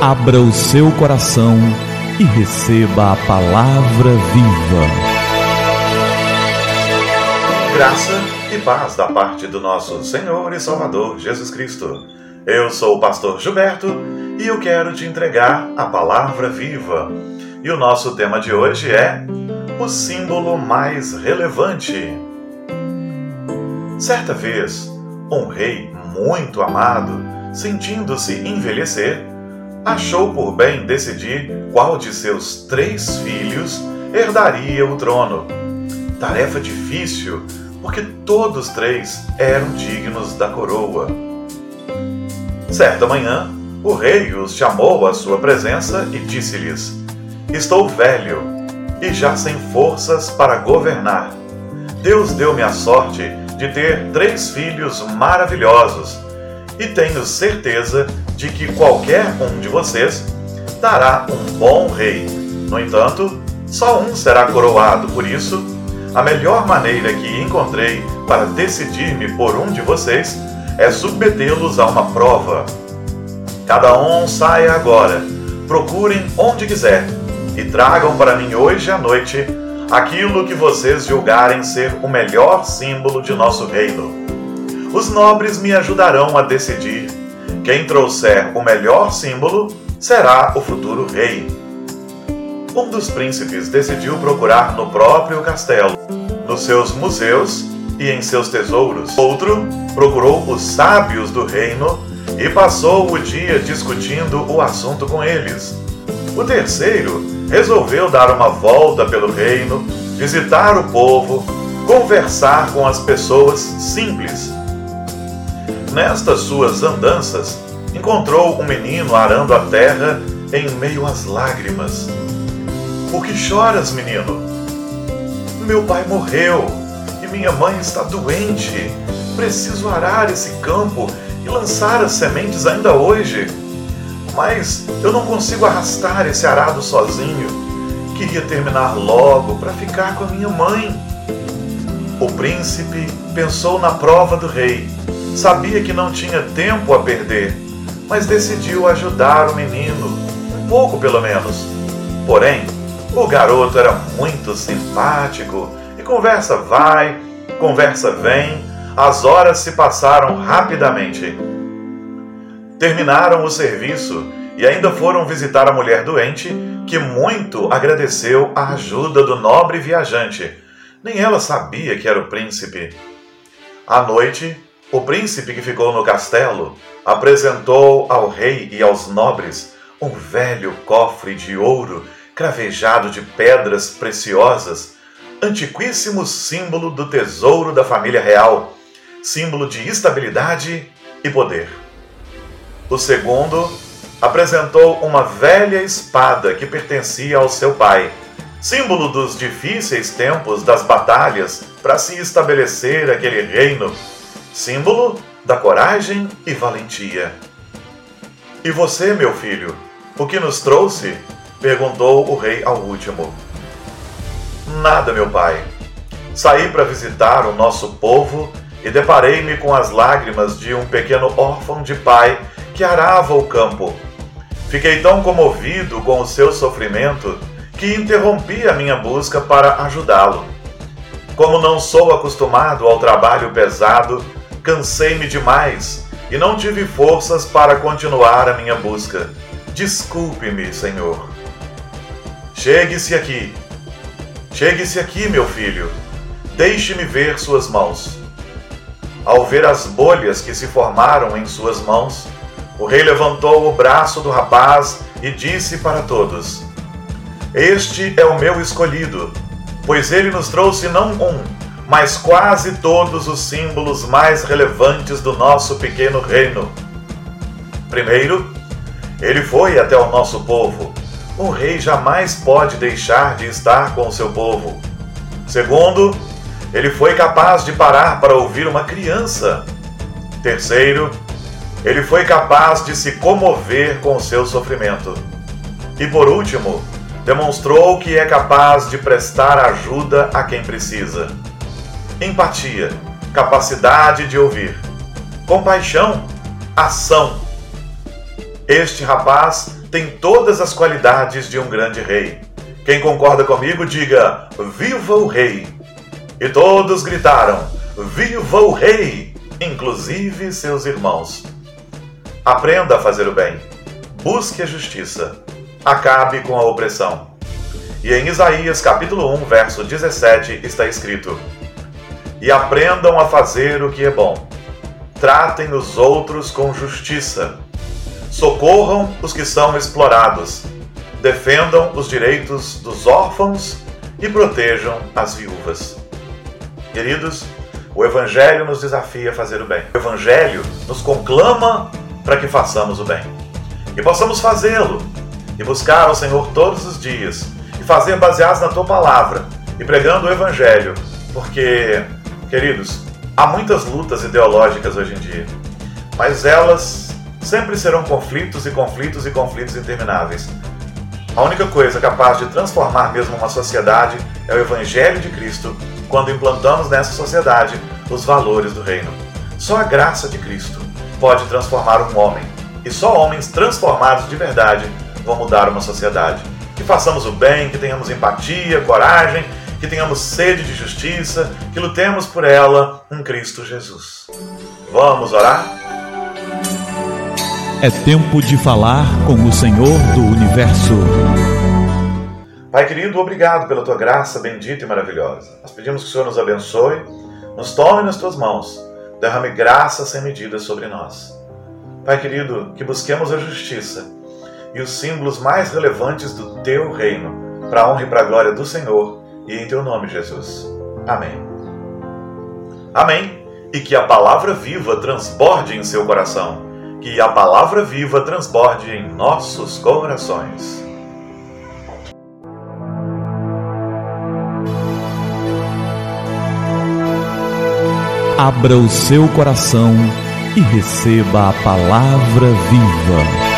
Abra o seu coração e receba a palavra viva. Graça e paz da parte do nosso Senhor e Salvador Jesus Cristo. Eu sou o pastor Gilberto e eu quero te entregar a palavra viva. E o nosso tema de hoje é o símbolo mais relevante. Certa vez, um rei muito amado, sentindo-se envelhecer, achou por bem decidir qual de seus três filhos herdaria o trono. Tarefa difícil, porque todos três eram dignos da coroa. Certa manhã, o rei os chamou à sua presença e disse-lhes: Estou velho e já sem forças para governar. Deus deu-me a sorte de ter três filhos maravilhosos e tenho certeza de que qualquer um de vocês dará um bom rei. No entanto, só um será coroado, por isso, a melhor maneira que encontrei para decidir-me por um de vocês é submetê-los a uma prova. Cada um saia agora, procurem onde quiser e tragam para mim hoje à noite aquilo que vocês julgarem ser o melhor símbolo de nosso reino. Os nobres me ajudarão a decidir. Quem trouxer o melhor símbolo será o futuro rei. Um dos príncipes decidiu procurar no próprio castelo, nos seus museus e em seus tesouros. Outro procurou os sábios do reino e passou o dia discutindo o assunto com eles. O terceiro resolveu dar uma volta pelo reino, visitar o povo, conversar com as pessoas simples. Nestas suas andanças, encontrou um menino arando a terra em meio às lágrimas. Por que choras, menino? Meu pai morreu e minha mãe está doente. Preciso arar esse campo e lançar as sementes ainda hoje mas eu não consigo arrastar esse arado sozinho. Queria terminar logo para ficar com a minha mãe. O príncipe pensou na prova do rei. Sabia que não tinha tempo a perder, mas decidiu ajudar o menino, um pouco pelo menos. Porém, o garoto era muito simpático e conversa vai, conversa vem, as horas se passaram rapidamente. Terminaram o serviço e ainda foram visitar a mulher doente, que muito agradeceu a ajuda do nobre viajante. Nem ela sabia que era o príncipe. À noite, o príncipe que ficou no castelo apresentou ao rei e aos nobres um velho cofre de ouro cravejado de pedras preciosas, antiquíssimo símbolo do tesouro da família real, símbolo de estabilidade e poder. O segundo apresentou uma velha espada que pertencia ao seu pai, símbolo dos difíceis tempos das batalhas para se estabelecer aquele reino, símbolo da coragem e valentia. E você, meu filho, o que nos trouxe? perguntou o rei ao último. Nada, meu pai. Saí para visitar o nosso povo e deparei-me com as lágrimas de um pequeno órfão de pai que arava o campo. Fiquei tão comovido com o seu sofrimento que interrompi a minha busca para ajudá-lo. Como não sou acostumado ao trabalho pesado, cansei-me demais e não tive forças para continuar a minha busca. Desculpe-me, Senhor. Chegue-se aqui. Chegue-se aqui, meu filho. Deixe-me ver suas mãos. Ao ver as bolhas que se formaram em suas mãos, o rei levantou o braço do rapaz e disse para todos: Este é o meu escolhido, pois ele nos trouxe não um, mas quase todos os símbolos mais relevantes do nosso pequeno reino. Primeiro, ele foi até o nosso povo. Um rei jamais pode deixar de estar com o seu povo. Segundo, ele foi capaz de parar para ouvir uma criança. Terceiro, ele foi capaz de se comover com o seu sofrimento. E por último, demonstrou que é capaz de prestar ajuda a quem precisa. Empatia, capacidade de ouvir. Compaixão, ação. Este rapaz tem todas as qualidades de um grande rei. Quem concorda comigo, diga: Viva o Rei! E todos gritaram: Viva o Rei! Inclusive seus irmãos. Aprenda a fazer o bem. Busque a justiça. Acabe com a opressão. E em Isaías capítulo 1, verso 17 está escrito: E aprendam a fazer o que é bom. Tratem os outros com justiça. Socorram os que são explorados. Defendam os direitos dos órfãos e protejam as viúvas. Queridos, o Evangelho nos desafia a fazer o bem. O Evangelho nos conclama para que façamos o bem. E possamos fazê-lo e buscar ao Senhor todos os dias e fazer baseados na tua palavra e pregando o Evangelho, porque, queridos, há muitas lutas ideológicas hoje em dia, mas elas sempre serão conflitos e conflitos e conflitos intermináveis. A única coisa capaz de transformar mesmo uma sociedade é o Evangelho de Cristo quando implantamos nessa sociedade os valores do reino. Só a graça de Cristo pode transformar um homem, e só homens transformados de verdade vão mudar uma sociedade. Que façamos o bem, que tenhamos empatia, coragem, que tenhamos sede de justiça, que lutemos por ela em Cristo Jesus. Vamos orar? É tempo de falar com o Senhor do universo. Pai querido, obrigado pela tua graça bendita e maravilhosa. Nós pedimos que o Senhor nos abençoe, nos tome nas tuas mãos, derrame graça sem medida sobre nós. Pai querido, que busquemos a justiça e os símbolos mais relevantes do teu reino, para a honra e para a glória do Senhor, e em teu nome, Jesus. Amém. Amém. E que a palavra viva transborde em seu coração, que a palavra viva transborde em nossos corações. Abra o seu coração e receba a palavra viva.